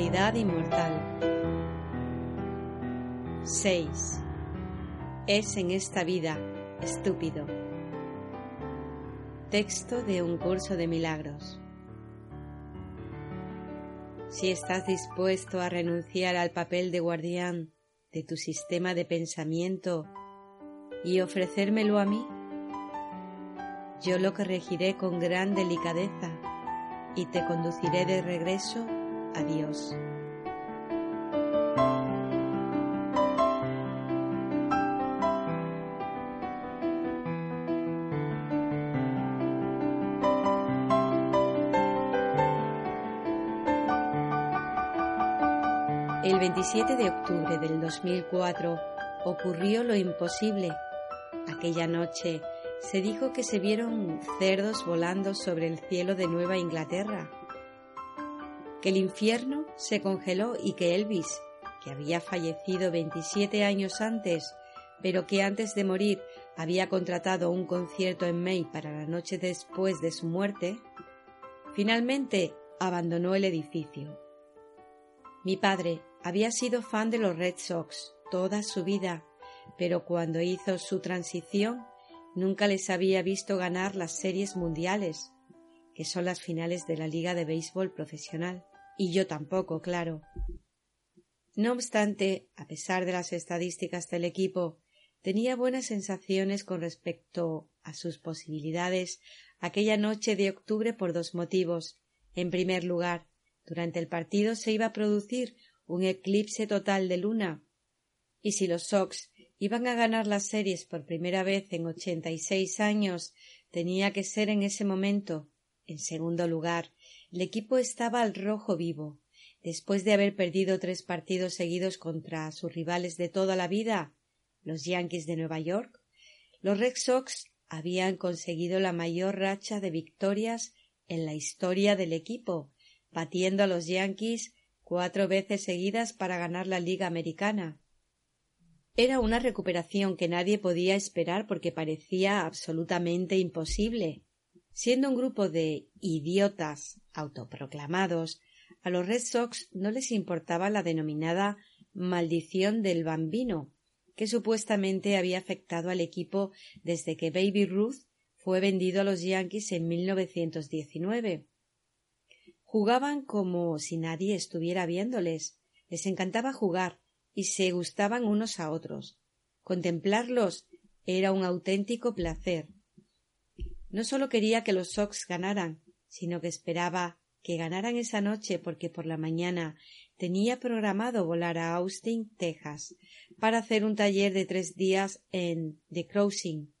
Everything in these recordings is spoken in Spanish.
inmortal. 6. Es en esta vida estúpido. Texto de un curso de milagros. Si estás dispuesto a renunciar al papel de guardián de tu sistema de pensamiento y ofrecérmelo a mí, yo lo corregiré con gran delicadeza y te conduciré de regreso a Dios. El 27 de octubre del 2004 ocurrió lo imposible. Aquella noche se dijo que se vieron cerdos volando sobre el cielo de Nueva Inglaterra, que el infierno se congeló y que Elvis, que había fallecido 27 años antes, pero que antes de morir había contratado un concierto en May para la noche después de su muerte, finalmente abandonó el edificio. Mi padre había sido fan de los Red Sox toda su vida, pero cuando hizo su transición Nunca les había visto ganar las series mundiales, que son las finales de la Liga de Béisbol Profesional. Y yo tampoco, claro. No obstante, a pesar de las estadísticas del equipo, tenía buenas sensaciones con respecto a sus posibilidades aquella noche de octubre por dos motivos. En primer lugar, durante el partido se iba a producir un eclipse total de luna, y si los Sox iban a ganar las series por primera vez en ochenta y seis años, tenía que ser en ese momento. En segundo lugar, el equipo estaba al rojo vivo. Después de haber perdido tres partidos seguidos contra sus rivales de toda la vida, los Yankees de Nueva York, los Red Sox habían conseguido la mayor racha de victorias en la historia del equipo, batiendo a los Yankees cuatro veces seguidas para ganar la Liga Americana. Era una recuperación que nadie podía esperar porque parecía absolutamente imposible. Siendo un grupo de idiotas autoproclamados, a los Red Sox no les importaba la denominada maldición del bambino, que supuestamente había afectado al equipo desde que Baby Ruth fue vendido a los Yankees en 1919. Jugaban como si nadie estuviera viéndoles. Les encantaba jugar, y se gustaban unos a otros. Contemplarlos era un auténtico placer. No sólo quería que los Sox ganaran, sino que esperaba que ganaran esa noche porque por la mañana tenía programado volar a Austin, Texas, para hacer un taller de tres días en The Crossing.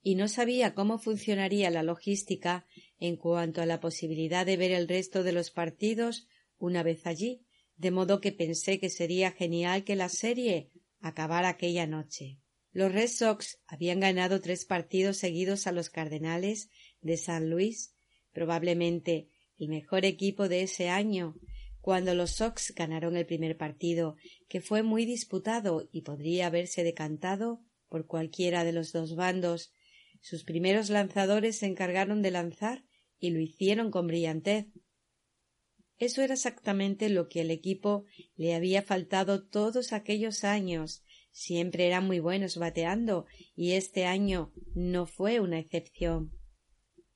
Y no sabía cómo funcionaría la logística en cuanto a la posibilidad de ver el resto de los partidos una vez allí, de modo que pensé que sería genial que la serie acabara aquella noche. Los Red Sox habían ganado tres partidos seguidos a los Cardenales de San Luis, probablemente el mejor equipo de ese año, cuando los Sox ganaron el primer partido, que fue muy disputado y podría haberse decantado por cualquiera de los dos bandos. Sus primeros lanzadores se encargaron de lanzar y lo hicieron con brillantez, eso era exactamente lo que al equipo le había faltado todos aquellos años. Siempre eran muy buenos bateando y este año no fue una excepción.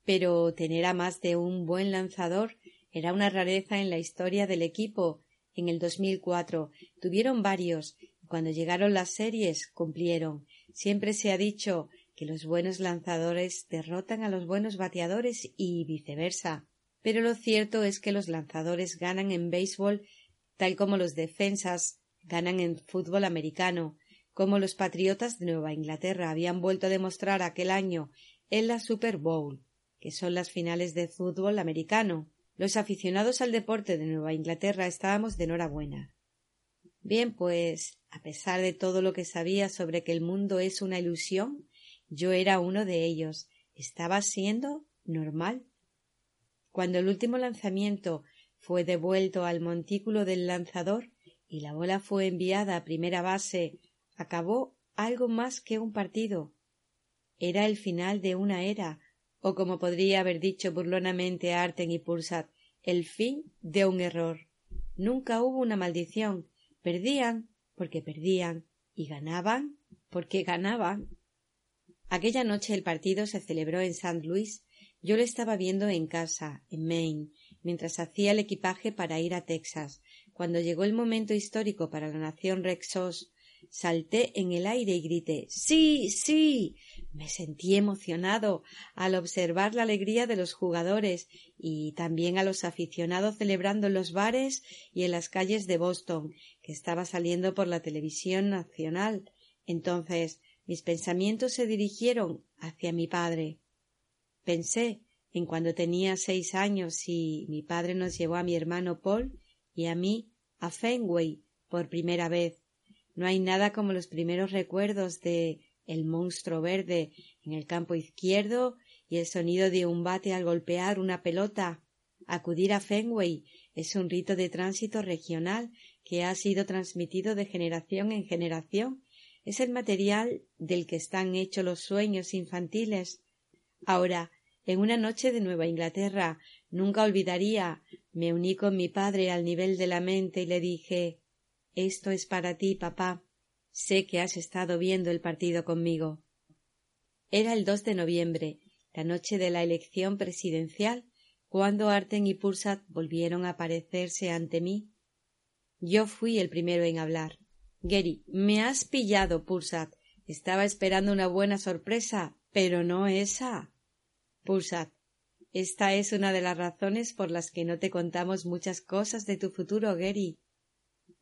Pero tener a más de un buen lanzador era una rareza en la historia del equipo. En el 2004 tuvieron varios y cuando llegaron las series cumplieron. Siempre se ha dicho que los buenos lanzadores derrotan a los buenos bateadores y viceversa pero lo cierto es que los lanzadores ganan en béisbol tal como los defensas ganan en fútbol americano, como los Patriotas de Nueva Inglaterra habían vuelto a demostrar aquel año en la Super Bowl, que son las finales de fútbol americano. Los aficionados al deporte de Nueva Inglaterra estábamos de enhorabuena. Bien, pues, a pesar de todo lo que sabía sobre que el mundo es una ilusión, yo era uno de ellos. Estaba siendo normal. Cuando el último lanzamiento fue devuelto al montículo del lanzador y la bola fue enviada a primera base, acabó algo más que un partido. Era el final de una era, o como podría haber dicho burlonamente Arten y Pulsat, el fin de un error. nunca hubo una maldición. Perdían porque perdían y ganaban porque ganaban. Aquella noche el partido se celebró en St. Louis. Yo lo estaba viendo en casa, en Maine, mientras hacía el equipaje para ir a Texas. Cuando llegó el momento histórico para la nación Rexos, salté en el aire y grité Sí, sí. Me sentí emocionado al observar la alegría de los jugadores y también a los aficionados celebrando en los bares y en las calles de Boston, que estaba saliendo por la televisión nacional. Entonces mis pensamientos se dirigieron hacia mi padre. Pensé en cuando tenía seis años y mi padre nos llevó a mi hermano Paul y a mí a Fenway por primera vez. No hay nada como los primeros recuerdos de el monstruo verde en el campo izquierdo y el sonido de un bate al golpear una pelota. Acudir a Fenway es un rito de tránsito regional que ha sido transmitido de generación en generación. Es el material del que están hechos los sueños infantiles. Ahora, en una noche de Nueva Inglaterra, nunca olvidaría, me uní con mi padre al nivel de la mente y le dije Esto es para ti, papá. Sé que has estado viendo el partido conmigo. Era el 2 de noviembre, la noche de la elección presidencial, cuando Arten y Pursat volvieron a aparecerse ante mí. Yo fui el primero en hablar. Gary, me has pillado, Pursat. Estaba esperando una buena sorpresa, pero no esa. Pursat, esta es una de las razones por las que no te contamos muchas cosas de tu futuro, Gary.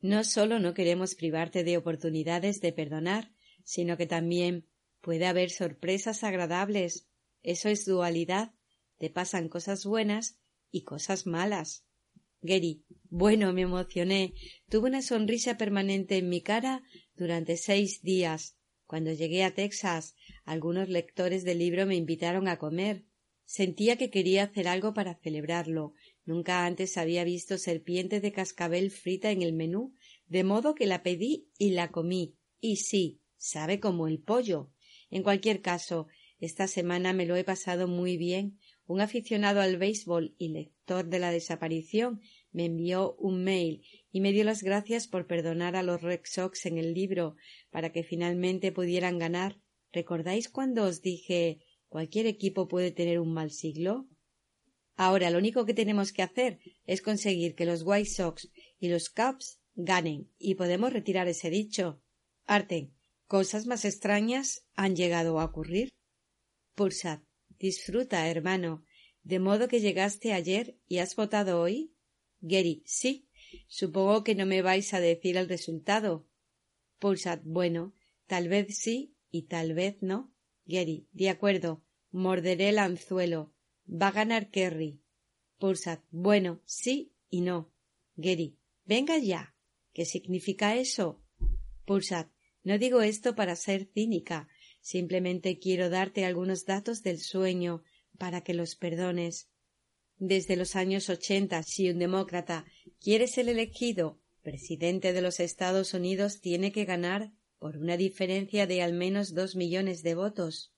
No solo no queremos privarte de oportunidades de perdonar, sino que también puede haber sorpresas agradables. Eso es dualidad. Te pasan cosas buenas y cosas malas. Gary, bueno, me emocioné. Tuve una sonrisa permanente en mi cara durante seis días. Cuando llegué a Texas, algunos lectores del libro me invitaron a comer. Sentía que quería hacer algo para celebrarlo, Nunca antes había visto serpiente de cascabel frita en el menú, de modo que la pedí y la comí. Y sí, sabe como el pollo. En cualquier caso, esta semana me lo he pasado muy bien. Un aficionado al béisbol y lector de la desaparición me envió un mail y me dio las gracias por perdonar a los Red Sox en el libro para que finalmente pudieran ganar. ¿Recordáis cuando os dije cualquier equipo puede tener un mal siglo? Ahora lo único que tenemos que hacer es conseguir que los White Sox y los Cubs ganen y podemos retirar ese dicho. Arten, ¿cosas más extrañas han llegado a ocurrir? Pursat, disfruta, hermano. ¿De modo que llegaste ayer y has votado hoy? Gary, sí. Supongo que no me vais a decir el resultado. Pulsat, bueno, tal vez sí y tal vez no. Gary, de acuerdo. Morderé el anzuelo. Va a ganar Kerry. Pulsat. Bueno, sí y no. Gary. Venga ya. ¿Qué significa eso? Pulsat. No digo esto para ser cínica. Simplemente quiero darte algunos datos del sueño para que los perdones. Desde los años ochenta, si un demócrata quiere ser elegido presidente de los Estados Unidos, tiene que ganar por una diferencia de al menos dos millones de votos.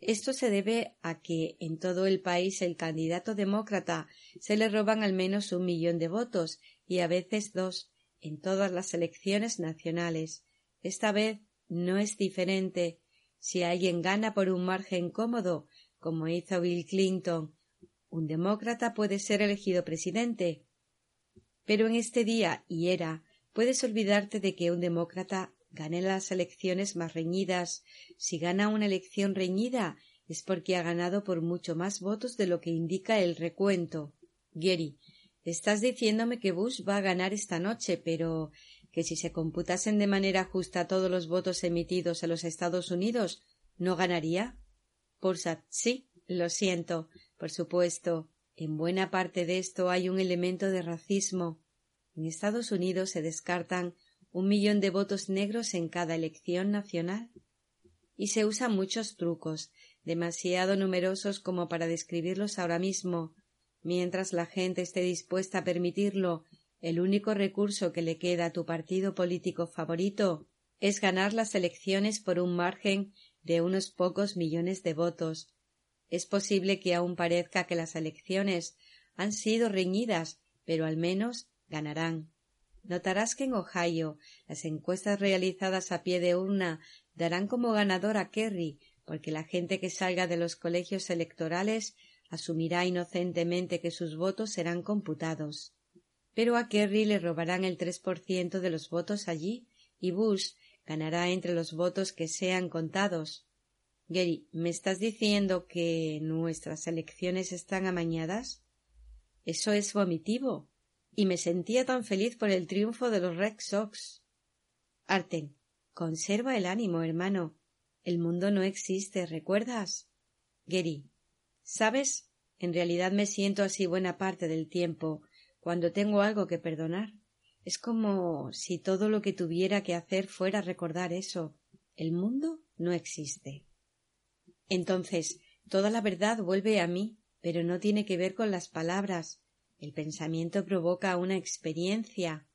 Esto se debe a que en todo el país el candidato demócrata se le roban al menos un millón de votos y a veces dos en todas las elecciones nacionales. Esta vez no es diferente. Si alguien gana por un margen cómodo, como hizo Bill Clinton, un demócrata puede ser elegido presidente. Pero en este día y era puedes olvidarte de que un demócrata gane las elecciones más reñidas. Si gana una elección reñida es porque ha ganado por mucho más votos de lo que indica el recuento. Gary, estás diciéndome que Bush va a ganar esta noche, pero que si se computasen de manera justa todos los votos emitidos en los Estados Unidos, ¿no ganaría? Pursat, sí, lo siento, por supuesto. En buena parte de esto hay un elemento de racismo. En Estados Unidos se descartan un millón de votos negros en cada elección nacional. Y se usan muchos trucos, demasiado numerosos como para describirlos ahora mismo. Mientras la gente esté dispuesta a permitirlo, el único recurso que le queda a tu partido político favorito es ganar las elecciones por un margen de unos pocos millones de votos. Es posible que aún parezca que las elecciones han sido reñidas, pero al menos ganarán. Notarás que en Ohio las encuestas realizadas a pie de urna darán como ganador a Kerry, porque la gente que salga de los colegios electorales asumirá inocentemente que sus votos serán computados. Pero a Kerry le robarán el tres por ciento de los votos allí y Bush ganará entre los votos que sean contados. Gary, ¿me estás diciendo que nuestras elecciones están amañadas? Eso es vomitivo. Y me sentía tan feliz por el triunfo de los Red Sox. Arten, conserva el ánimo, hermano. El mundo no existe, ¿recuerdas? Gary, ¿sabes? En realidad me siento así buena parte del tiempo, cuando tengo algo que perdonar. Es como si todo lo que tuviera que hacer fuera recordar eso. El mundo no existe. Entonces, toda la verdad vuelve a mí, pero no tiene que ver con las palabras. El pensamiento provoca una experiencia.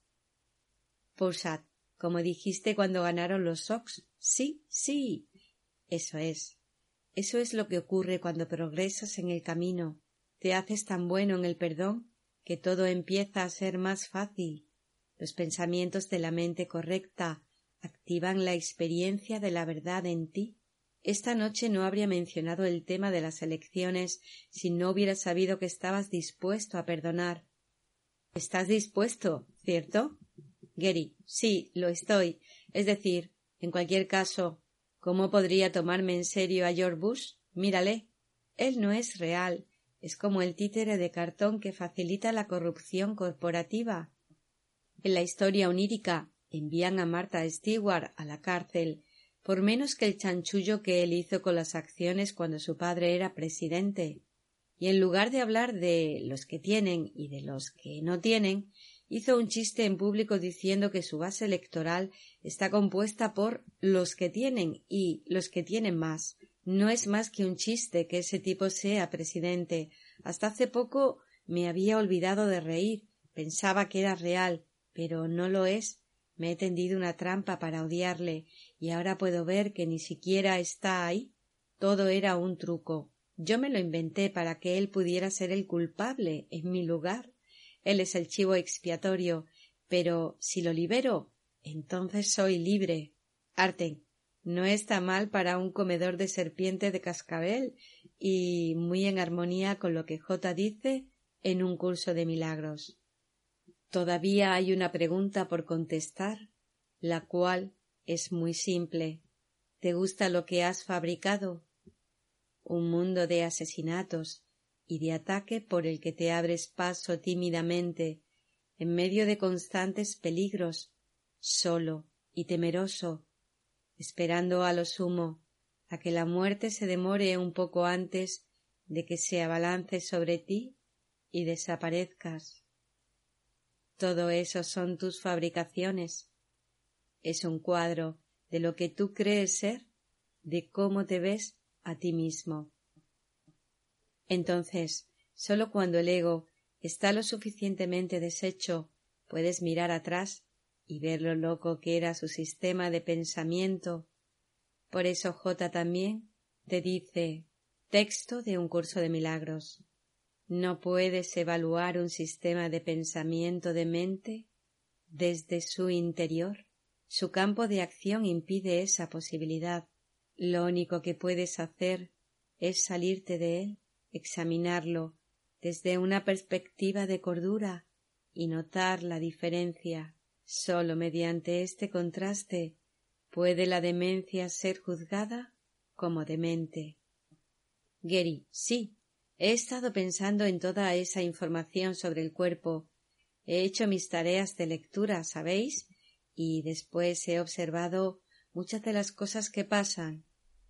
Pulsad, como dijiste cuando ganaron los Sox. Sí, sí. Eso es. Eso es lo que ocurre cuando progresas en el camino. Te haces tan bueno en el perdón que todo empieza a ser más fácil. Los pensamientos de la mente correcta activan la experiencia de la verdad en ti. Esta noche no habría mencionado el tema de las elecciones si no hubiera sabido que estabas dispuesto a perdonar. Estás dispuesto, ¿cierto? Gary, sí, lo estoy. Es decir, en cualquier caso, ¿cómo podría tomarme en serio a George Bush? Mírale. Él no es real. Es como el títere de cartón que facilita la corrupción corporativa. En la historia onírica envían a Martha Stewart a la cárcel por menos que el chanchullo que él hizo con las acciones cuando su padre era presidente. Y en lugar de hablar de los que tienen y de los que no tienen, hizo un chiste en público diciendo que su base electoral está compuesta por los que tienen y los que tienen más. No es más que un chiste que ese tipo sea presidente. Hasta hace poco me había olvidado de reír. Pensaba que era real, pero no lo es. Me he tendido una trampa para odiarle, y ahora puedo ver que ni siquiera está ahí. Todo era un truco. Yo me lo inventé para que él pudiera ser el culpable en mi lugar. Él es el chivo expiatorio, pero si lo libero, entonces soy libre. Arten, no está mal para un comedor de serpiente de cascabel y muy en armonía con lo que J dice en un curso de milagros. Todavía hay una pregunta por contestar, la cual es muy simple. ¿Te gusta lo que has fabricado? Un mundo de asesinatos y de ataque por el que te abres paso tímidamente, en medio de constantes peligros, solo y temeroso, esperando a lo sumo a que la muerte se demore un poco antes de que se abalance sobre ti y desaparezcas. Todo eso son tus fabricaciones. Es un cuadro de lo que tú crees ser, de cómo te ves a ti mismo. Entonces, sólo cuando el ego está lo suficientemente deshecho, puedes mirar atrás y ver lo loco que era su sistema de pensamiento. Por eso J también te dice texto de un curso de milagros. No puedes evaluar un sistema de pensamiento de mente desde su interior. Su campo de acción impide esa posibilidad. Lo único que puedes hacer es salirte de él, examinarlo desde una perspectiva de cordura y notar la diferencia. Sólo mediante este contraste puede la demencia ser juzgada como demente. Gary, sí, He estado pensando en toda esa información sobre el cuerpo. He hecho mis tareas de lectura, ¿sabéis? Y después he observado muchas de las cosas que pasan.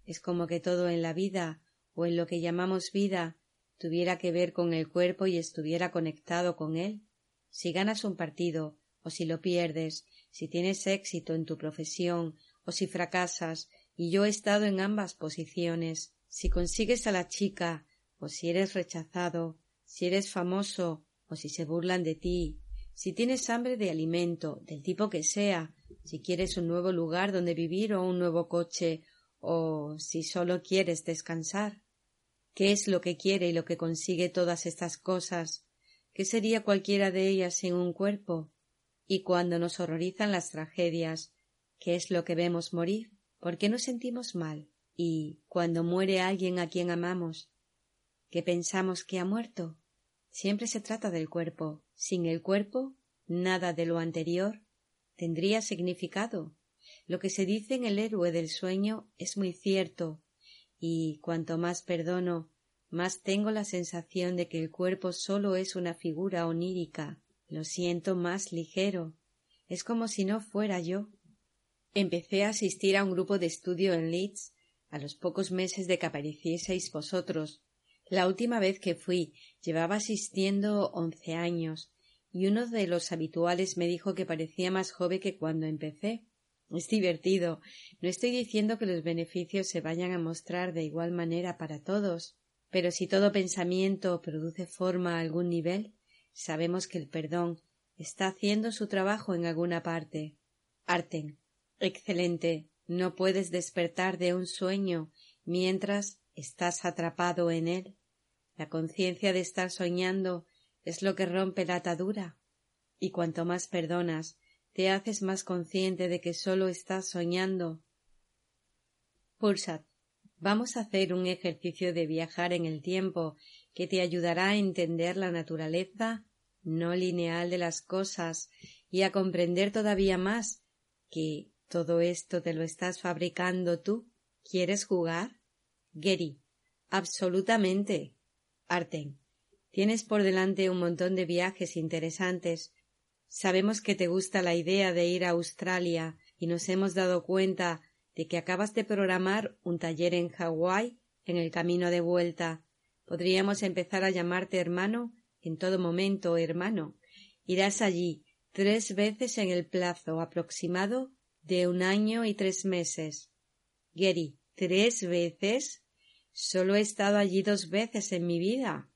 Es como que todo en la vida, o en lo que llamamos vida, tuviera que ver con el cuerpo y estuviera conectado con él. Si ganas un partido, o si lo pierdes, si tienes éxito en tu profesión, o si fracasas, y yo he estado en ambas posiciones, si consigues a la chica, o si eres rechazado, si eres famoso, o si se burlan de ti, si tienes hambre de alimento, del tipo que sea, si quieres un nuevo lugar donde vivir o un nuevo coche, o si solo quieres descansar. ¿Qué es lo que quiere y lo que consigue todas estas cosas? ¿Qué sería cualquiera de ellas sin un cuerpo? Y cuando nos horrorizan las tragedias, ¿qué es lo que vemos morir? ¿Por qué nos sentimos mal? Y cuando muere alguien a quien amamos, ¿qué pensamos que ha muerto? Siempre se trata del cuerpo. Sin el cuerpo, nada de lo anterior tendría significado. Lo que se dice en el héroe del sueño es muy cierto, y cuanto más perdono, más tengo la sensación de que el cuerpo solo es una figura onírica. Lo siento más ligero. Es como si no fuera yo. Empecé a asistir a un grupo de estudio en Leeds a los pocos meses de que aparecieseis vosotros. La última vez que fui llevaba asistiendo once años, y uno de los habituales me dijo que parecía más joven que cuando empecé. Es divertido. No estoy diciendo que los beneficios se vayan a mostrar de igual manera para todos, pero si todo pensamiento produce forma a algún nivel, sabemos que el perdón está haciendo su trabajo en alguna parte. Arten. Excelente. No puedes despertar de un sueño mientras estás atrapado en él. La conciencia de estar soñando es lo que rompe la atadura. Y cuanto más perdonas, te haces más consciente de que sólo estás soñando. Pursat, vamos a hacer un ejercicio de viajar en el tiempo que te ayudará a entender la naturaleza no lineal de las cosas y a comprender todavía más que todo esto te lo estás fabricando tú. ¿Quieres jugar? Gary. Absolutamente. Arten. Tienes por delante un montón de viajes interesantes Sabemos que te gusta la idea de ir a Australia y nos hemos dado cuenta de que acabas de programar un taller en Hawái en el camino de vuelta. Podríamos empezar a llamarte hermano en todo momento, hermano. Irás allí tres veces en el plazo aproximado de un año y tres meses. Gary, ¿tres veces? Solo he estado allí dos veces en mi vida.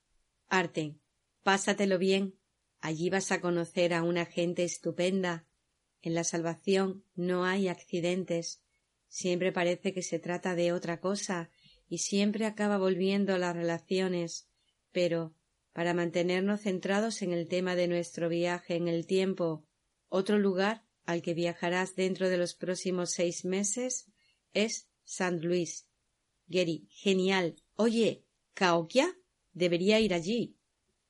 Arten, pásatelo bien. Allí vas a conocer a una gente estupenda. En la salvación no hay accidentes. Siempre parece que se trata de otra cosa y siempre acaba volviendo las relaciones. Pero, para mantenernos centrados en el tema de nuestro viaje en el tiempo, otro lugar al que viajarás dentro de los próximos seis meses es San Luis. Genial. Oye, ¿Caoquia? Debería ir allí.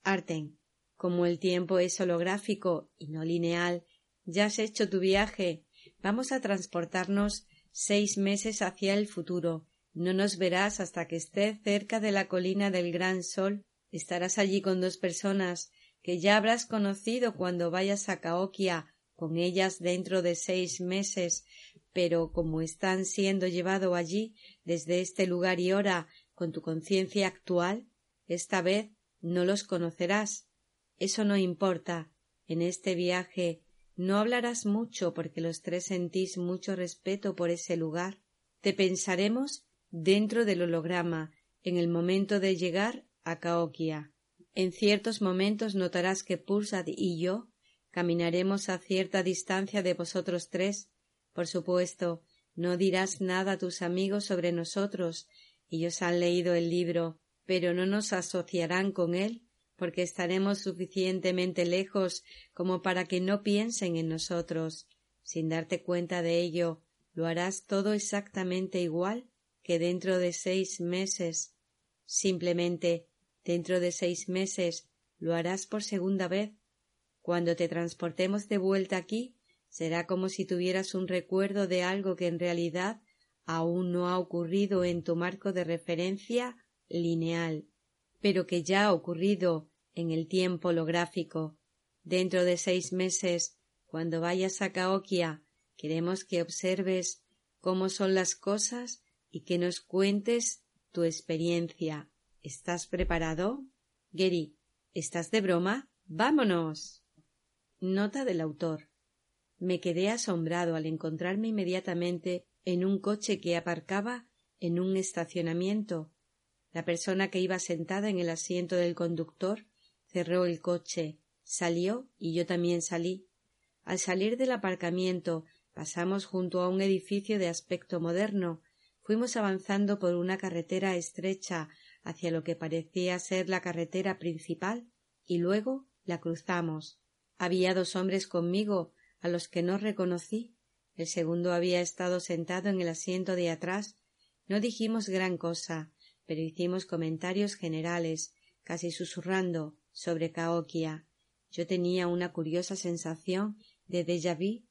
Arten, como el tiempo es holográfico y no lineal, ya has hecho tu viaje. Vamos a transportarnos seis meses hacia el futuro. No nos verás hasta que estés cerca de la colina del gran sol. Estarás allí con dos personas que ya habrás conocido cuando vayas a Caoquia con ellas dentro de seis meses, pero como están siendo llevado allí desde este lugar y hora con tu conciencia actual, esta vez no los conocerás. Eso no importa. En este viaje no hablarás mucho porque los tres sentís mucho respeto por ese lugar. Te pensaremos dentro del holograma en el momento de llegar a Caoquia. En ciertos momentos notarás que Pursad y yo caminaremos a cierta distancia de vosotros tres. Por supuesto, no dirás nada a tus amigos sobre nosotros. Ellos han leído el libro, pero no nos asociarán con él porque estaremos suficientemente lejos como para que no piensen en nosotros. Sin darte cuenta de ello, lo harás todo exactamente igual que dentro de seis meses. Simplemente, dentro de seis meses, lo harás por segunda vez. Cuando te transportemos de vuelta aquí, será como si tuvieras un recuerdo de algo que en realidad aún no ha ocurrido en tu marco de referencia lineal pero que ya ha ocurrido en el tiempo holográfico. Dentro de seis meses, cuando vayas a Caoquia, queremos que observes cómo son las cosas y que nos cuentes tu experiencia. ¿Estás preparado? Gary, ¿estás de broma? ¡Vámonos! Nota del autor. Me quedé asombrado al encontrarme inmediatamente en un coche que aparcaba en un estacionamiento la persona que iba sentada en el asiento del conductor cerró el coche, salió y yo también salí. Al salir del aparcamiento pasamos junto a un edificio de aspecto moderno, fuimos avanzando por una carretera estrecha hacia lo que parecía ser la carretera principal y luego la cruzamos. Había dos hombres conmigo, a los que no reconocí. El segundo había estado sentado en el asiento de atrás. No dijimos gran cosa, pero hicimos comentarios generales, casi susurrando, sobre Caoquia. Yo tenía una curiosa sensación de déjà vu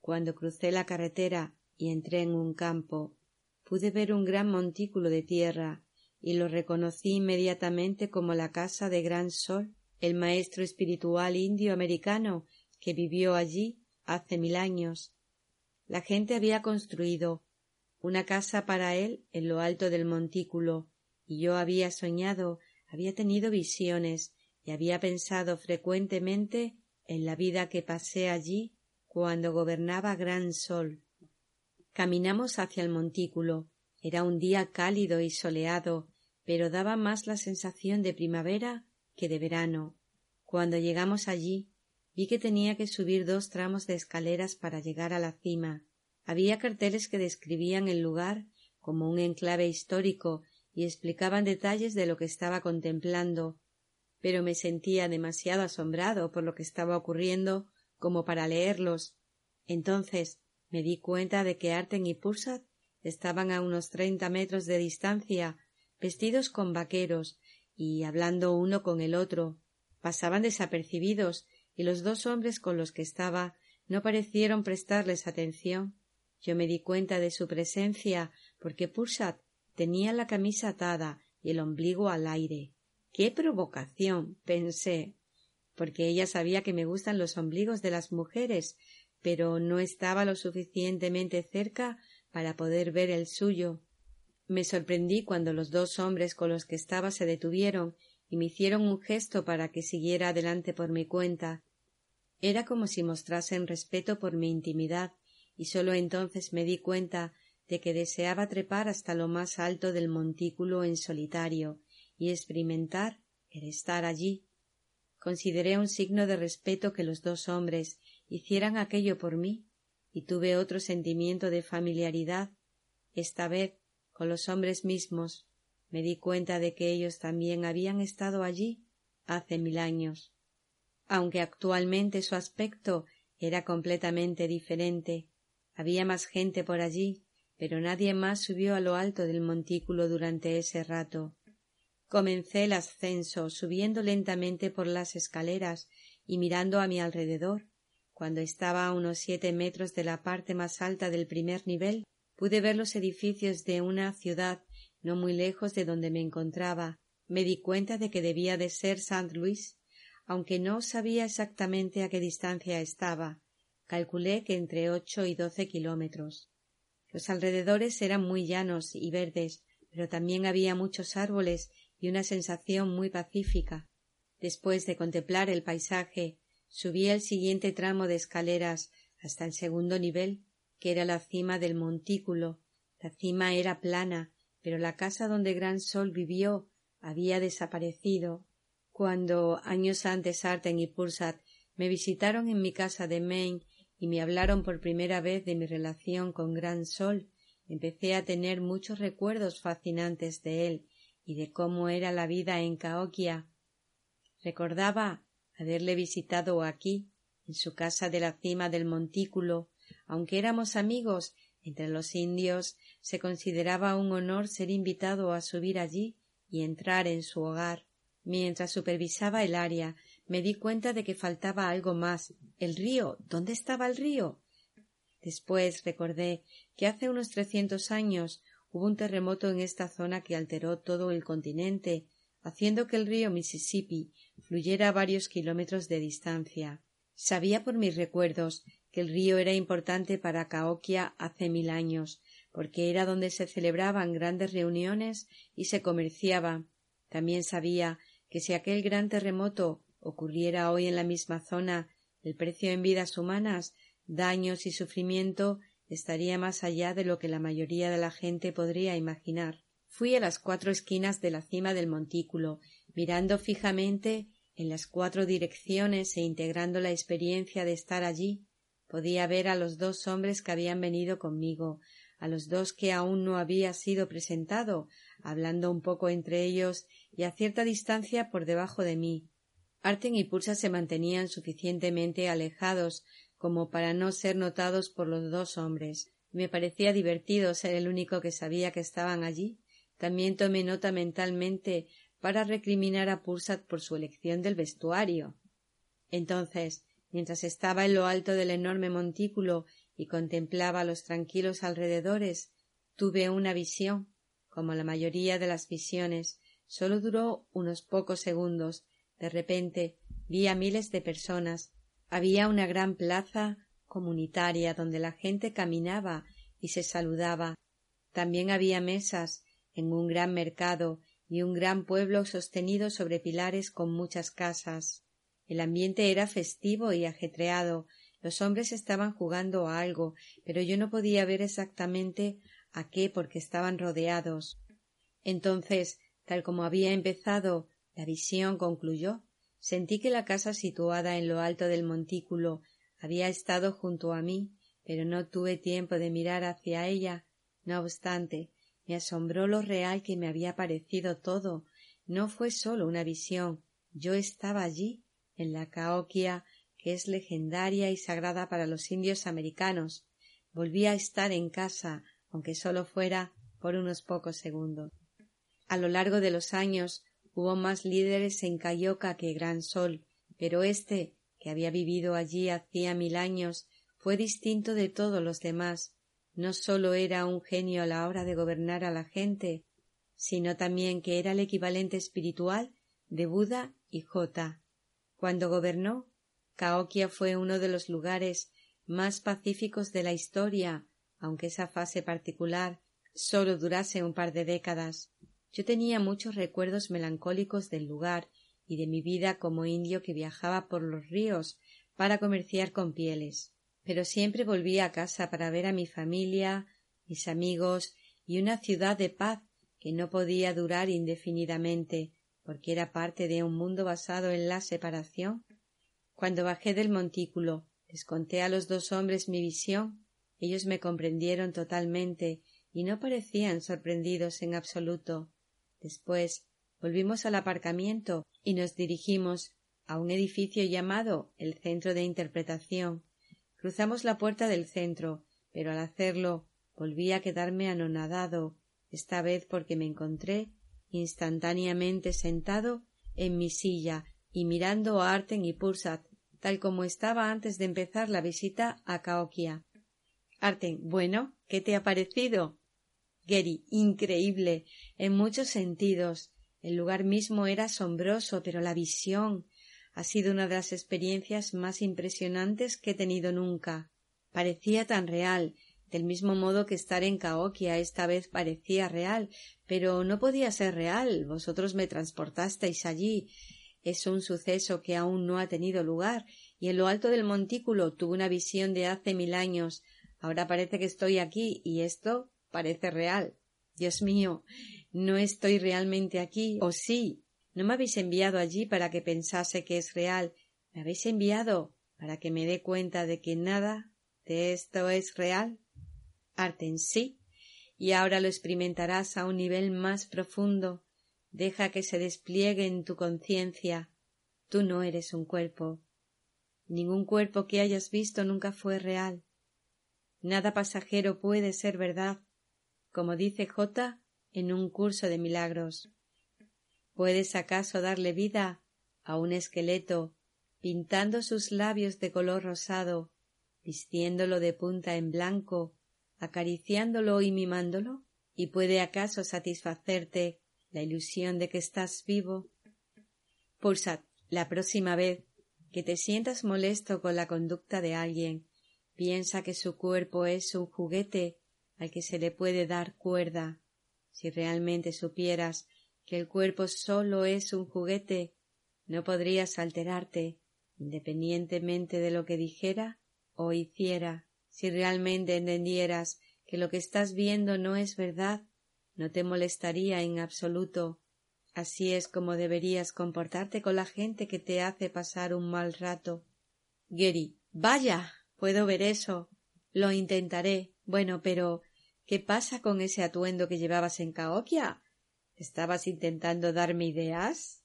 cuando crucé la carretera y entré en un campo. Pude ver un gran montículo de tierra y lo reconocí inmediatamente como la casa de Gran Sol, el maestro espiritual indio americano que vivió allí hace mil años. La gente había construido una casa para él en lo alto del montículo, y yo había soñado, había tenido visiones, y había pensado frecuentemente en la vida que pasé allí cuando gobernaba Gran Sol. Caminamos hacia el montículo. Era un día cálido y soleado, pero daba más la sensación de primavera que de verano. Cuando llegamos allí, vi que tenía que subir dos tramos de escaleras para llegar a la cima. Había carteles que describían el lugar como un enclave histórico y explicaban detalles de lo que estaba contemplando, pero me sentía demasiado asombrado por lo que estaba ocurriendo como para leerlos. Entonces me di cuenta de que Arten y Pursat estaban a unos treinta metros de distancia, vestidos con vaqueros y hablando uno con el otro. Pasaban desapercibidos y los dos hombres con los que estaba no parecieron prestarles atención. Yo me di cuenta de su presencia porque Pursat tenía la camisa atada y el ombligo al aire. ¡Qué provocación! pensé, porque ella sabía que me gustan los ombligos de las mujeres, pero no estaba lo suficientemente cerca para poder ver el suyo. Me sorprendí cuando los dos hombres con los que estaba se detuvieron y me hicieron un gesto para que siguiera adelante por mi cuenta. Era como si mostrasen respeto por mi intimidad, y sólo entonces me di cuenta de que deseaba trepar hasta lo más alto del montículo en solitario y experimentar el estar allí. Consideré un signo de respeto que los dos hombres hicieran aquello por mí, y tuve otro sentimiento de familiaridad, esta vez con los hombres mismos. Me di cuenta de que ellos también habían estado allí hace mil años, aunque actualmente su aspecto era completamente diferente. Había más gente por allí, pero nadie más subió a lo alto del montículo durante ese rato. Comencé el ascenso, subiendo lentamente por las escaleras y mirando a mi alrededor. Cuando estaba a unos siete metros de la parte más alta del primer nivel, pude ver los edificios de una ciudad no muy lejos de donde me encontraba. Me di cuenta de que debía de ser St. Louis, aunque no sabía exactamente a qué distancia estaba. Calculé que entre ocho y doce kilómetros. Los alrededores eran muy llanos y verdes, pero también había muchos árboles y una sensación muy pacífica. Después de contemplar el paisaje, subí el siguiente tramo de escaleras hasta el segundo nivel, que era la cima del montículo. La cima era plana, pero la casa donde Gran Sol vivió había desaparecido. Cuando años antes Arten y Pursat me visitaron en mi casa de Maine y me hablaron por primera vez de mi relación con Gran Sol, empecé a tener muchos recuerdos fascinantes de él y de cómo era la vida en Caoquia. Recordaba haberle visitado aquí, en su casa de la cima del montículo, aunque éramos amigos entre los indios, se consideraba un honor ser invitado a subir allí y entrar en su hogar. Mientras supervisaba el área, me di cuenta de que faltaba algo más. El río. ¿Dónde estaba el río? Después recordé que hace unos trescientos años hubo un terremoto en esta zona que alteró todo el continente, haciendo que el río Mississippi fluyera a varios kilómetros de distancia. Sabía por mis recuerdos que el río era importante para Caoquia hace mil años, porque era donde se celebraban grandes reuniones y se comerciaba. También sabía que si aquel gran terremoto ocurriera hoy en la misma zona, el precio en vidas humanas, daños y sufrimiento estaría más allá de lo que la mayoría de la gente podría imaginar. Fui a las cuatro esquinas de la cima del montículo, mirando fijamente en las cuatro direcciones e integrando la experiencia de estar allí. Podía ver a los dos hombres que habían venido conmigo, a los dos que aún no había sido presentado, hablando un poco entre ellos y a cierta distancia por debajo de mí. Arten y Pulsa se mantenían suficientemente alejados como para no ser notados por los dos hombres. Me parecía divertido ser el único que sabía que estaban allí. También tomé nota mentalmente para recriminar a Pursat por su elección del vestuario. Entonces, mientras estaba en lo alto del enorme montículo y contemplaba los tranquilos alrededores, tuve una visión. Como la mayoría de las visiones, sólo duró unos pocos segundos. De repente vi a miles de personas. Había una gran plaza comunitaria donde la gente caminaba y se saludaba. También había mesas en un gran mercado y un gran pueblo sostenido sobre pilares con muchas casas. El ambiente era festivo y ajetreado. Los hombres estaban jugando a algo, pero yo no podía ver exactamente a qué porque estaban rodeados. Entonces, tal como había empezado, la visión concluyó. Sentí que la casa situada en lo alto del montículo había estado junto a mí, pero no tuve tiempo de mirar hacia ella. No obstante, me asombró lo real que me había parecido todo. No fue sólo una visión. Yo estaba allí, en la Caoquia, que es legendaria y sagrada para los indios americanos. Volví a estar en casa, aunque sólo fuera por unos pocos segundos. A lo largo de los años hubo más líderes en Cayoca que Gran Sol, pero éste, que había vivido allí hacía mil años, fue distinto de todos los demás. No sólo era un genio a la hora de gobernar a la gente, sino también que era el equivalente espiritual de Buda y Jota. Cuando gobernó, Caoquia fue uno de los lugares más pacíficos de la historia, aunque esa fase particular sólo durase un par de décadas. Yo tenía muchos recuerdos melancólicos del lugar y de mi vida como indio que viajaba por los ríos para comerciar con pieles. Pero siempre volvía a casa para ver a mi familia, mis amigos y una ciudad de paz que no podía durar indefinidamente, porque era parte de un mundo basado en la separación. Cuando bajé del montículo, les conté a los dos hombres mi visión. Ellos me comprendieron totalmente y no parecían sorprendidos en absoluto. Después volvimos al aparcamiento y nos dirigimos a un edificio llamado el Centro de Interpretación. Cruzamos la puerta del centro, pero al hacerlo volví a quedarme anonadado, esta vez porque me encontré instantáneamente sentado en mi silla y mirando a Arten y Pursat, tal como estaba antes de empezar la visita a Caoquia. Arten, bueno, ¿qué te ha parecido? Gary, increíble, en muchos sentidos. El lugar mismo era asombroso, pero la visión ha sido una de las experiencias más impresionantes que he tenido nunca. Parecía tan real, del mismo modo que estar en Caoquia esta vez parecía real, pero no podía ser real. Vosotros me transportasteis allí. Es un suceso que aún no ha tenido lugar, y en lo alto del montículo tuve una visión de hace mil años. Ahora parece que estoy aquí, y esto parece real. Dios mío, no estoy realmente aquí, o sí. No me habéis enviado allí para que pensase que es real. Me habéis enviado para que me dé cuenta de que nada de esto es real. Arten sí, y ahora lo experimentarás a un nivel más profundo. Deja que se despliegue en tu conciencia. Tú no eres un cuerpo. Ningún cuerpo que hayas visto nunca fue real. Nada pasajero puede ser verdad como dice J en un curso de milagros. ¿Puedes acaso darle vida a un esqueleto pintando sus labios de color rosado, vistiéndolo de punta en blanco, acariciándolo y mimándolo? ¿Y puede acaso satisfacerte la ilusión de que estás vivo? Pulsad, la próxima vez que te sientas molesto con la conducta de alguien, piensa que su cuerpo es un juguete al que se le puede dar cuerda. Si realmente supieras que el cuerpo solo es un juguete, no podrías alterarte, independientemente de lo que dijera o hiciera. Si realmente entendieras que lo que estás viendo no es verdad, no te molestaría en absoluto. Así es como deberías comportarte con la gente que te hace pasar un mal rato. Gary, vaya, puedo ver eso. Lo intentaré. Bueno, pero ¿qué pasa con ese atuendo que llevabas en Caoquia? ¿Estabas intentando darme ideas?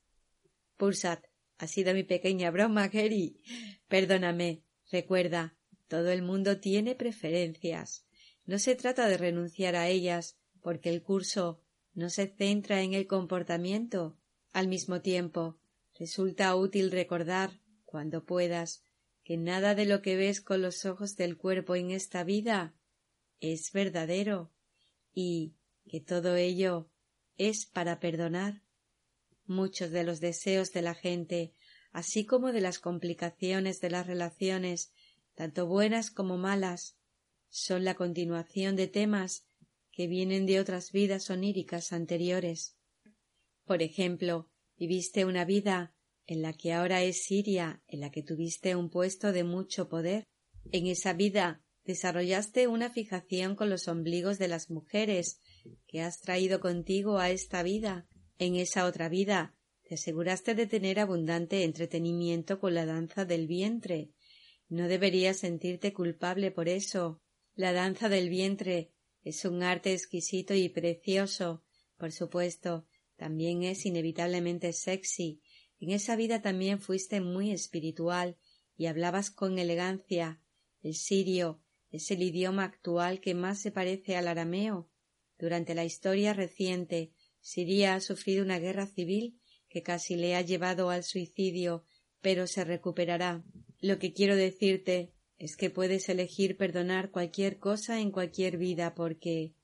Pulsat, ha sido mi pequeña broma, Gary. Perdóname. Recuerda, Todo el mundo tiene preferencias. No se trata de renunciar a ellas, porque el curso no se centra en el comportamiento. Al mismo tiempo, resulta útil recordar, cuando puedas, que nada de lo que ves con los ojos del cuerpo en esta vida es verdadero y que todo ello es para perdonar. Muchos de los deseos de la gente, así como de las complicaciones de las relaciones, tanto buenas como malas, son la continuación de temas que vienen de otras vidas oníricas anteriores. Por ejemplo, viviste una vida en la que ahora es Siria, en la que tuviste un puesto de mucho poder. En esa vida desarrollaste una fijación con los ombligos de las mujeres que has traído contigo a esta vida. En esa otra vida te aseguraste de tener abundante entretenimiento con la danza del vientre. No deberías sentirte culpable por eso. La danza del vientre es un arte exquisito y precioso. Por supuesto, también es inevitablemente sexy. En esa vida también fuiste muy espiritual y hablabas con elegancia. El sirio es el idioma actual que más se parece al arameo. Durante la historia reciente, Siria ha sufrido una guerra civil que casi le ha llevado al suicidio, pero se recuperará. Lo que quiero decirte es que puedes elegir perdonar cualquier cosa en cualquier vida porque,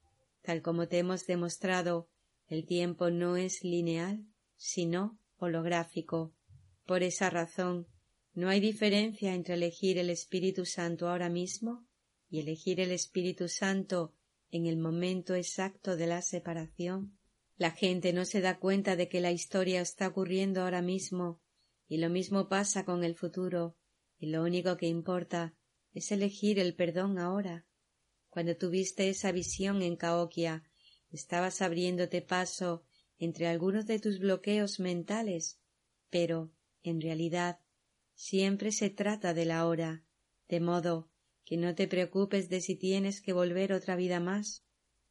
tal como te hemos demostrado, el tiempo no es lineal, sino holográfico. Por esa razón, no hay diferencia entre elegir el Espíritu Santo ahora mismo y elegir el Espíritu Santo en el momento exacto de la separación. La gente no se da cuenta de que la historia está ocurriendo ahora mismo y lo mismo pasa con el futuro y lo único que importa es elegir el perdón ahora. Cuando tuviste esa visión en Caoquia, estabas abriéndote paso entre algunos de tus bloqueos mentales, pero, en realidad, siempre se trata de la hora, de modo que no te preocupes de si tienes que volver otra vida más.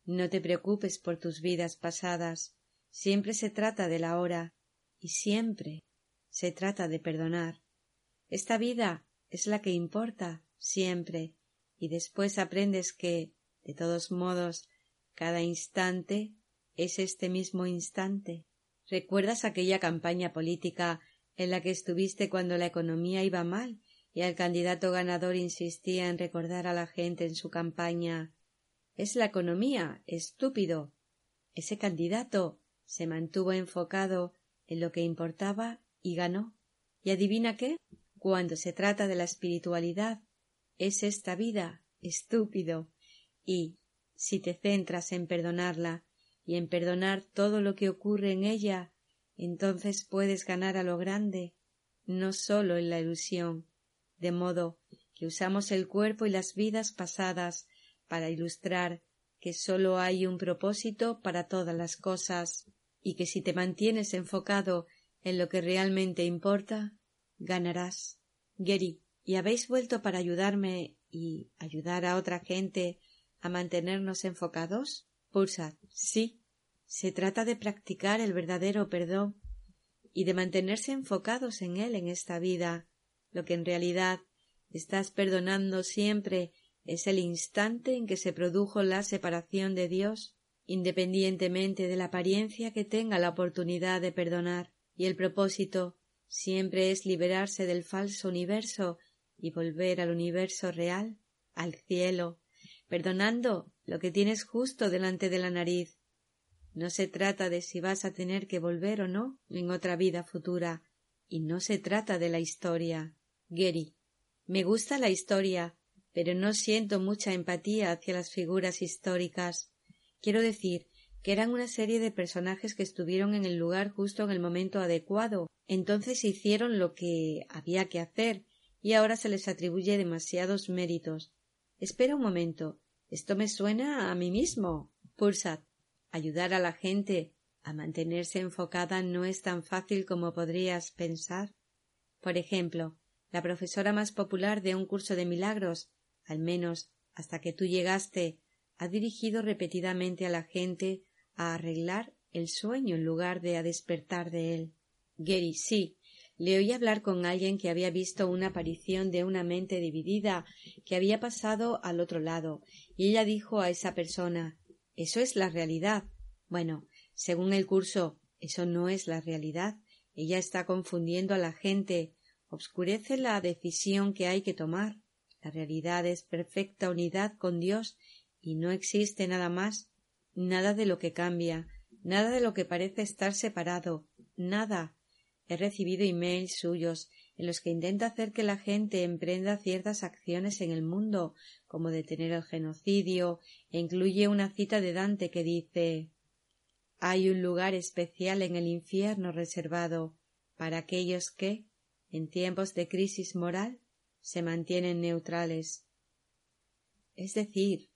No te preocupes por tus vidas pasadas. Siempre se trata de la hora y siempre se trata de perdonar. Esta vida es la que importa siempre y después aprendes que, de todos modos, cada instante es este mismo instante. ¿Recuerdas aquella campaña política en la que estuviste cuando la economía iba mal y el candidato ganador insistía en recordar a la gente en su campaña es la economía, estúpido. Ese candidato se mantuvo enfocado en lo que importaba y ganó. ¿Y adivina qué? Cuando se trata de la espiritualidad, es esta vida, estúpido. Y, si te centras en perdonarla y en perdonar todo lo que ocurre en ella, entonces puedes ganar a lo grande, no sólo en la ilusión, de modo que usamos el cuerpo y las vidas pasadas para ilustrar que sólo hay un propósito para todas las cosas y que si te mantienes enfocado en lo que realmente importa, ganarás. Gary, ¿y habéis vuelto para ayudarme y ayudar a otra gente a mantenernos enfocados? Pulsad. Sí. Se trata de practicar el verdadero perdón y de mantenerse enfocados en él en esta vida, lo que en realidad estás perdonando siempre es el instante en que se produjo la separación de Dios, independientemente de la apariencia que tenga la oportunidad de perdonar, y el propósito siempre es liberarse del falso universo y volver al universo real, al cielo, perdonando lo que tienes justo delante de la nariz. No se trata de si vas a tener que volver o no en otra vida futura, y no se trata de la historia. Gary. Me gusta la historia, pero no siento mucha empatía hacia las figuras históricas. Quiero decir que eran una serie de personajes que estuvieron en el lugar justo en el momento adecuado. Entonces hicieron lo que había que hacer y ahora se les atribuye demasiados méritos. Espera un momento. Esto me suena a mí mismo. Pulsad. Ayudar a la gente a mantenerse enfocada no es tan fácil como podrías pensar. Por ejemplo, la profesora más popular de un curso de milagros, al menos hasta que tú llegaste, ha dirigido repetidamente a la gente a arreglar el sueño en lugar de a despertar de él. Gary, sí, le oí hablar con alguien que había visto una aparición de una mente dividida que había pasado al otro lado, y ella dijo a esa persona Eso es la realidad. Bueno, según el curso, eso no es la realidad. Ella está confundiendo a la gente, obscurece la decisión que hay que tomar. La realidad es perfecta unidad con Dios y no existe nada más, nada de lo que cambia, nada de lo que parece estar separado, nada. He recibido emails suyos en los que intenta hacer que la gente emprenda ciertas acciones en el mundo, como detener el genocidio, e incluye una cita de Dante que dice hay un lugar especial en el infierno reservado para aquellos que, en tiempos de crisis moral, se mantienen neutrales. Es decir,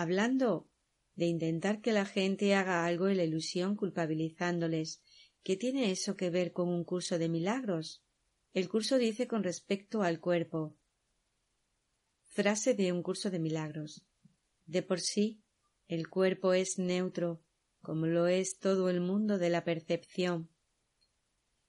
hablando de intentar que la gente haga algo en la ilusión culpabilizándoles. ¿Qué tiene eso que ver con un curso de milagros? El curso dice con respecto al cuerpo. Frase de un curso de milagros. De por sí, el cuerpo es neutro, como lo es todo el mundo de la percepción.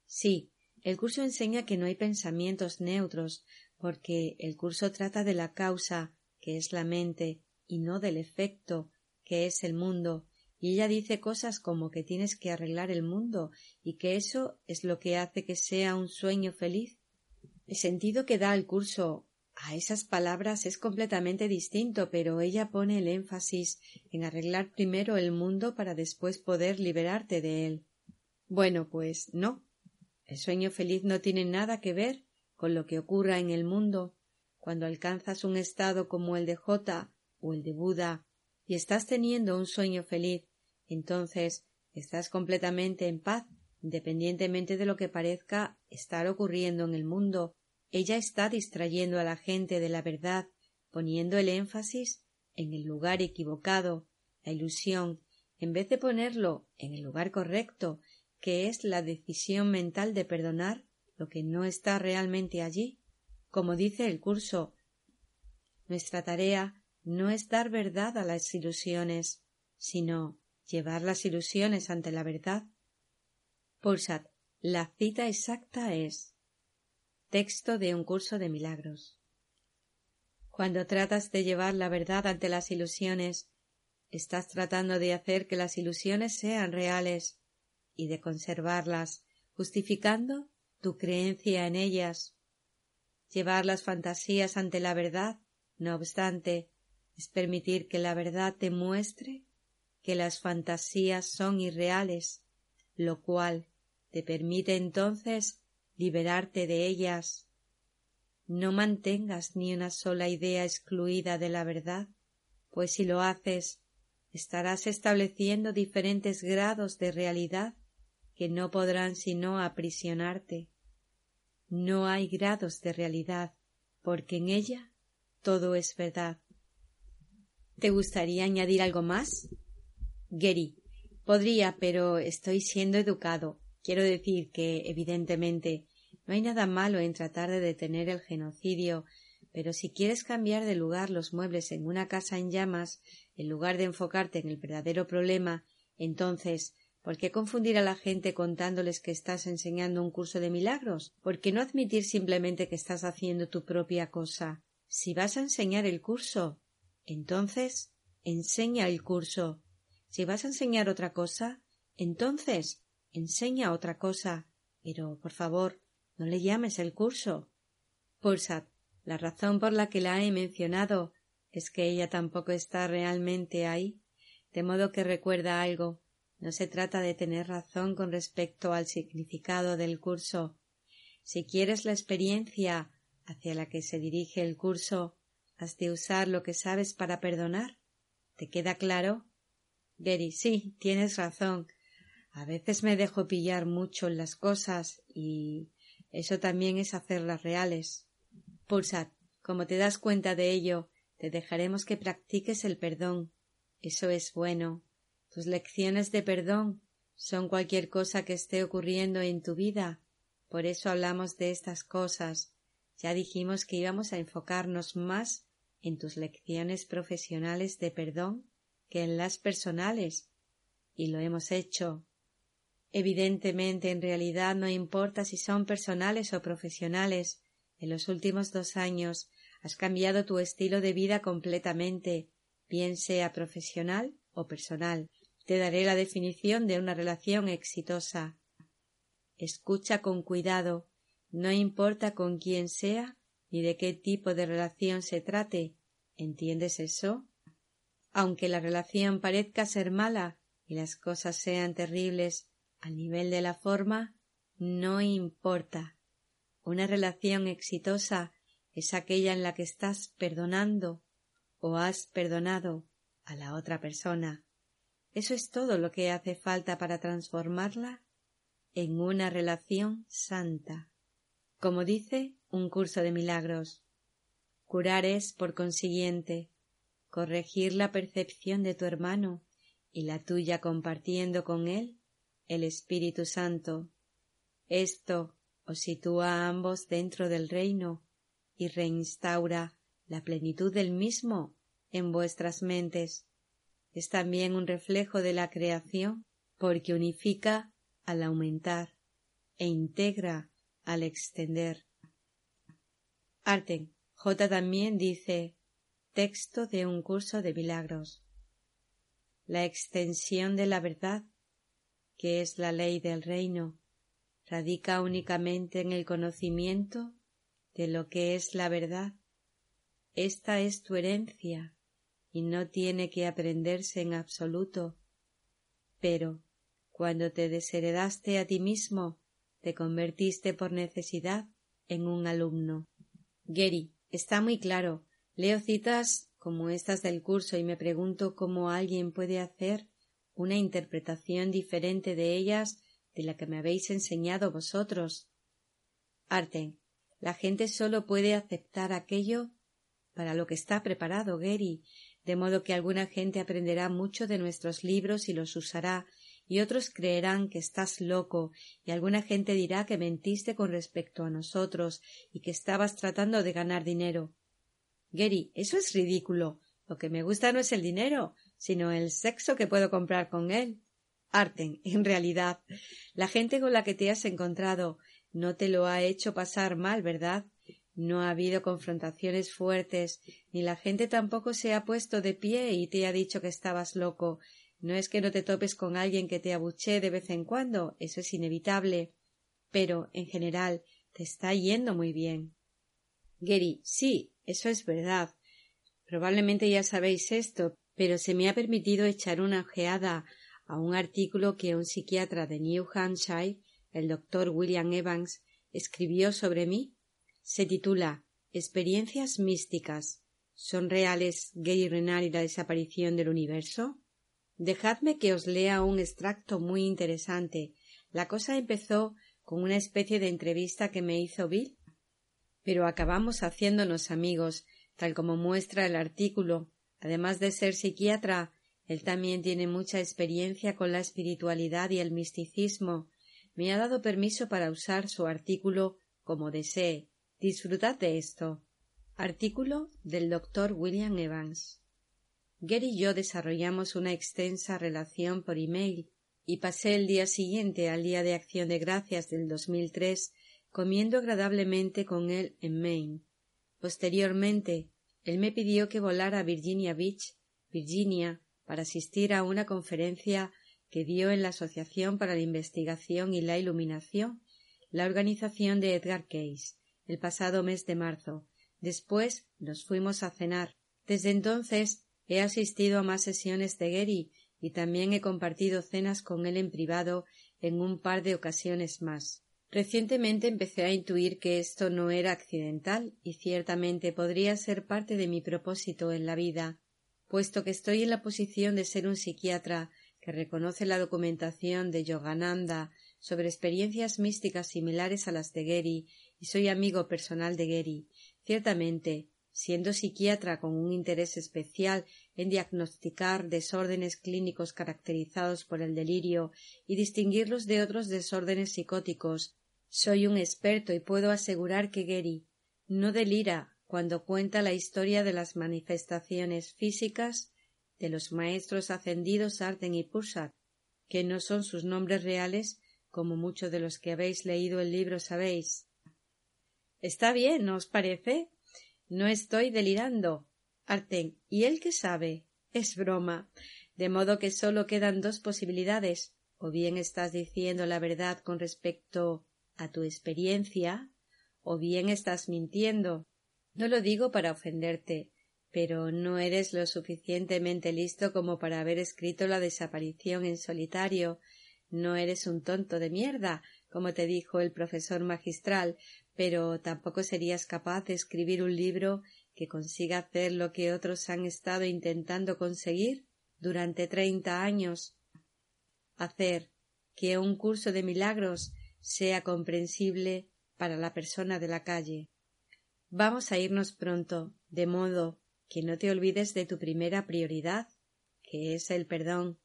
Sí, el curso enseña que no hay pensamientos neutros, porque el curso trata de la causa, que es la mente, y no del efecto, que es el mundo, y ella dice cosas como que tienes que arreglar el mundo y que eso es lo que hace que sea un sueño feliz. El sentido que da el curso a esas palabras es completamente distinto, pero ella pone el énfasis en arreglar primero el mundo para después poder liberarte de él. Bueno, pues no. El sueño feliz no tiene nada que ver con lo que ocurra en el mundo. Cuando alcanzas un estado como el de J o el de Buda y estás teniendo un sueño feliz, entonces estás completamente en paz, independientemente de lo que parezca estar ocurriendo en el mundo. Ella está distrayendo a la gente de la verdad, poniendo el énfasis en el lugar equivocado, la ilusión, en vez de ponerlo en el lugar correcto, que es la decisión mental de perdonar lo que no está realmente allí. Como dice el curso, nuestra tarea no es dar verdad a las ilusiones, sino llevar las ilusiones ante la verdad. Pulsad. La cita exacta es Texto de un curso de milagros. Cuando tratas de llevar la verdad ante las ilusiones, estás tratando de hacer que las ilusiones sean reales y de conservarlas, justificando tu creencia en ellas. Llevar las fantasías ante la verdad, no obstante, es permitir que la verdad te muestre que las fantasías son irreales, lo cual te permite entonces liberarte de ellas. No mantengas ni una sola idea excluida de la verdad, pues si lo haces, estarás estableciendo diferentes grados de realidad que no podrán sino aprisionarte. No hay grados de realidad, porque en ella todo es verdad. ¿Te gustaría añadir algo más? Gary. Podría, pero estoy siendo educado. Quiero decir que, evidentemente, no hay nada malo en tratar de detener el genocidio, pero si quieres cambiar de lugar los muebles en una casa en llamas, en lugar de enfocarte en el verdadero problema, entonces, ¿por qué confundir a la gente contándoles que estás enseñando un curso de milagros? ¿Por qué no admitir simplemente que estás haciendo tu propia cosa? Si vas a enseñar el curso, entonces, enseña el curso. Si vas a enseñar otra cosa, entonces, enseña otra cosa. Pero, por favor, no le llames el curso. Pulsad, la razón por la que la he mencionado es que ella tampoco está realmente ahí, de modo que recuerda algo. No se trata de tener razón con respecto al significado del curso. Si quieres la experiencia hacia la que se dirige el curso, has de usar lo que sabes para perdonar. ¿Te queda claro? Gary, sí, tienes razón. A veces me dejo pillar mucho en las cosas y eso también es hacerlas reales. Pulsad, como te das cuenta de ello, te dejaremos que practiques el perdón. Eso es bueno. Tus lecciones de perdón son cualquier cosa que esté ocurriendo en tu vida. Por eso hablamos de estas cosas. Ya dijimos que íbamos a enfocarnos más en tus lecciones profesionales de perdón que en las personales, y lo hemos hecho. Evidentemente, en realidad no importa si son personales o profesionales. En los últimos dos años has cambiado tu estilo de vida completamente, bien sea profesional o personal. Te daré la definición de una relación exitosa. Escucha con cuidado, no importa con quién sea ni de qué tipo de relación se trate. ¿Entiendes eso? Aunque la relación parezca ser mala y las cosas sean terribles al nivel de la forma, no importa. Una relación exitosa es aquella en la que estás perdonando o has perdonado a la otra persona. Eso es todo lo que hace falta para transformarla en una relación santa. Como dice un curso de milagros, curar es, por consiguiente, corregir la percepción de tu hermano y la tuya compartiendo con él el Espíritu Santo. Esto os sitúa a ambos dentro del reino y reinstaura la plenitud del mismo en vuestras mentes. Es también un reflejo de la creación porque unifica al aumentar e integra al extender. J también dice texto de un curso de milagros. La extensión de la verdad, que es la ley del reino, radica únicamente en el conocimiento de lo que es la verdad. Esta es tu herencia y no tiene que aprenderse en absoluto. Pero cuando te desheredaste a ti mismo, te convertiste por necesidad en un alumno. Gary, está muy claro. Leo citas como estas del curso y me pregunto cómo alguien puede hacer una interpretación diferente de ellas de la que me habéis enseñado vosotros. Arten, la gente solo puede aceptar aquello para lo que está preparado, Gary, de modo que alguna gente aprenderá mucho de nuestros libros y los usará, y otros creerán que estás loco, y alguna gente dirá que mentiste con respecto a nosotros y que estabas tratando de ganar dinero. Gary, eso es ridículo. Lo que me gusta no es el dinero, sino el sexo que puedo comprar con él. Arten, en realidad, la gente con la que te has encontrado no te lo ha hecho pasar mal, ¿verdad? No ha habido confrontaciones fuertes, ni la gente tampoco se ha puesto de pie y te ha dicho que estabas loco. No es que no te topes con alguien que te abuche de vez en cuando, eso es inevitable. Pero, en general, te está yendo muy bien. Gary, sí, eso es verdad. Probablemente ya sabéis esto, pero se me ha permitido echar una ojeada a un artículo que un psiquiatra de New Hampshire el doctor William Evans, escribió sobre mí, se titula Experiencias místicas. ¿Son reales Gay Renard y la desaparición del universo? Dejadme que os lea un extracto muy interesante. La cosa empezó con una especie de entrevista que me hizo Bill, pero acabamos haciéndonos amigos, tal como muestra el artículo. Además de ser psiquiatra, él también tiene mucha experiencia con la espiritualidad y el misticismo, me ha dado permiso para usar su artículo como desee. Disfrutad de esto. Artículo del doctor William Evans. Gary y yo desarrollamos una extensa relación por email y pasé el día siguiente al Día de Acción de Gracias del 2003 comiendo agradablemente con él en Maine. Posteriormente, él me pidió que volara a Virginia Beach, Virginia, para asistir a una conferencia que dio en la Asociación para la Investigación y la Iluminación, la organización de Edgar Case, el pasado mes de marzo. Después nos fuimos a cenar. Desde entonces he asistido a más sesiones de Gary y también he compartido cenas con él en privado en un par de ocasiones más. Recientemente empecé a intuir que esto no era accidental y ciertamente podría ser parte de mi propósito en la vida, puesto que estoy en la posición de ser un psiquiatra que reconoce la documentación de Yogananda sobre experiencias místicas similares a las de Gary y soy amigo personal de Gary. Ciertamente, siendo psiquiatra con un interés especial en diagnosticar desórdenes clínicos caracterizados por el delirio y distinguirlos de otros desórdenes psicóticos, soy un experto y puedo asegurar que Gary no delira cuando cuenta la historia de las manifestaciones físicas de los maestros ascendidos Arden y Pursat, que no son sus nombres reales, como muchos de los que habéis leído el libro sabéis. Está bien, ¿no os parece? No estoy delirando. Arten, ¿y él qué sabe? Es broma. De modo que sólo quedan dos posibilidades. O bien estás diciendo la verdad con respecto a tu experiencia, o bien estás mintiendo. No lo digo para ofenderte, pero no eres lo suficientemente listo como para haber escrito la desaparición en solitario. No eres un tonto de mierda, como te dijo el profesor magistral, pero tampoco serías capaz de escribir un libro que consiga hacer lo que otros han estado intentando conseguir durante treinta años. Hacer que un curso de milagros sea comprensible para la persona de la calle. Vamos a irnos pronto, de modo que no te olvides de tu primera prioridad, que es el perdón.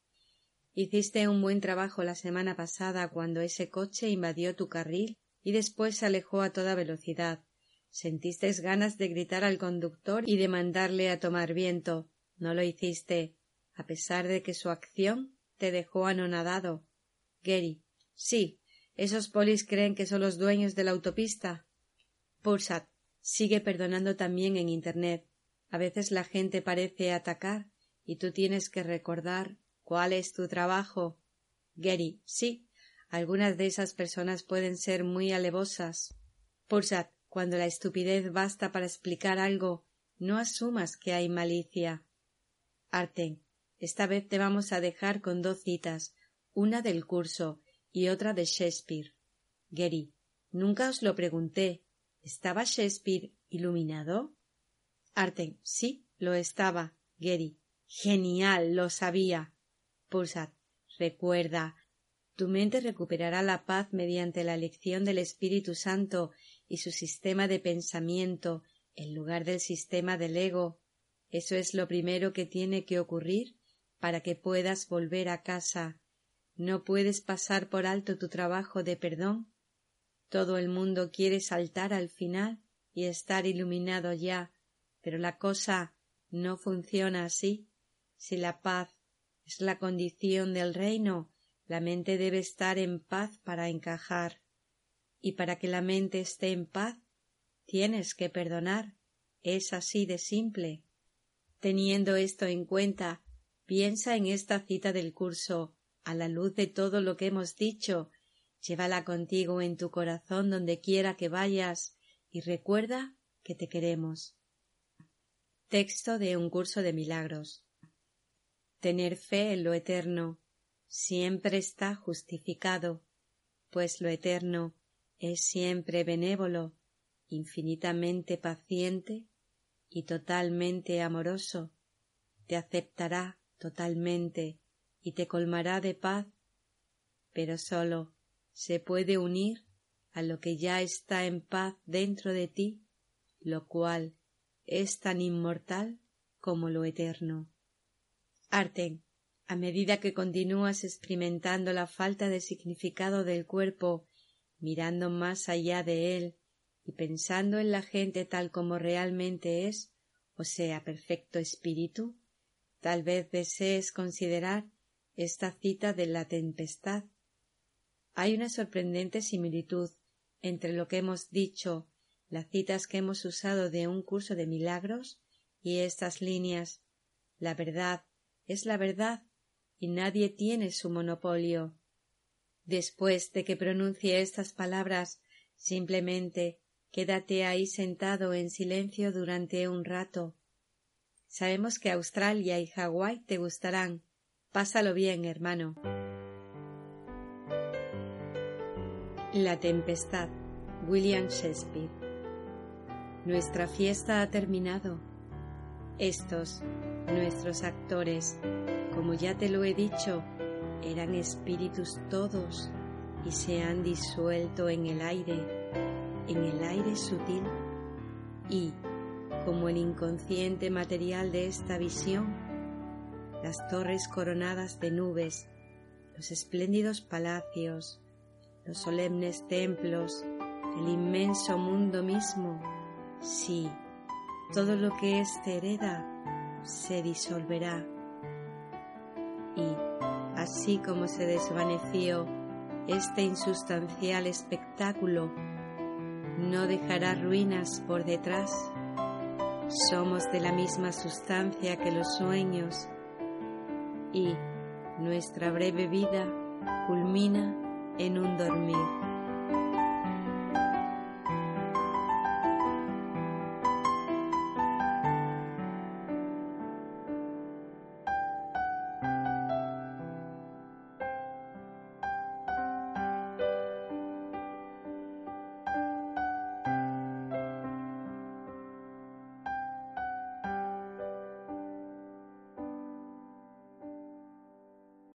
Hiciste un buen trabajo la semana pasada cuando ese coche invadió tu carril y después se alejó a toda velocidad. Sentiste ganas de gritar al conductor y de mandarle a tomar viento. No lo hiciste, a pesar de que su acción te dejó anonadado. Gary. Sí, esos polis creen que son los dueños de la autopista. Pursat. Sigue perdonando también en Internet. A veces la gente parece atacar y tú tienes que recordar cuál es tu trabajo. Gary, sí, algunas de esas personas pueden ser muy alevosas. Pursat, cuando la estupidez basta para explicar algo, no asumas que hay malicia. Arten, esta vez te vamos a dejar con dos citas, una del curso y otra de Shakespeare. Gary, nunca os lo pregunté. ¿Estaba Shakespeare iluminado? Arten, sí, lo estaba. Gary, genial, lo sabía. Pulsat, recuerda, tu mente recuperará la paz mediante la elección del Espíritu Santo y su sistema de pensamiento en lugar del sistema del ego. Eso es lo primero que tiene que ocurrir para que puedas volver a casa. No puedes pasar por alto tu trabajo de perdón. Todo el mundo quiere saltar al final y estar iluminado ya, pero la cosa no funciona así. Si la paz es la condición del reino, la mente debe estar en paz para encajar. Y para que la mente esté en paz, tienes que perdonar. Es así de simple. Teniendo esto en cuenta, piensa en esta cita del curso, a la luz de todo lo que hemos dicho, llévala contigo en tu corazón donde quiera que vayas, y recuerda que te queremos. Texto de un curso de milagros. Tener fe en lo eterno siempre está justificado, pues lo eterno es siempre benévolo, infinitamente paciente y totalmente amoroso, te aceptará totalmente y te colmará de paz, pero sólo se puede unir a lo que ya está en paz dentro de ti, lo cual es tan inmortal como lo eterno. Arten, a medida que continúas experimentando la falta de significado del cuerpo, mirando más allá de él y pensando en la gente tal como realmente es, o sea, perfecto espíritu, tal vez desees considerar esta cita de la tempestad. Hay una sorprendente similitud entre lo que hemos dicho las citas que hemos usado de un curso de milagros y estas líneas. La verdad es la verdad y nadie tiene su monopolio. Después de que pronuncie estas palabras, simplemente quédate ahí sentado en silencio durante un rato. Sabemos que Australia y Hawái te gustarán. Pásalo bien, hermano. La tempestad. William Shakespeare. Nuestra fiesta ha terminado. Estos, nuestros actores, como ya te lo he dicho, eran espíritus todos y se han disuelto en el aire, en el aire sutil y, como el inconsciente material de esta visión, las torres coronadas de nubes, los espléndidos palacios, los solemnes templos, el inmenso mundo mismo, Sí, todo lo que éste hereda se disolverá. Así como se desvaneció este insustancial espectáculo no dejará ruinas por detrás. Somos de la misma sustancia que los sueños y nuestra breve vida culmina en un dormir.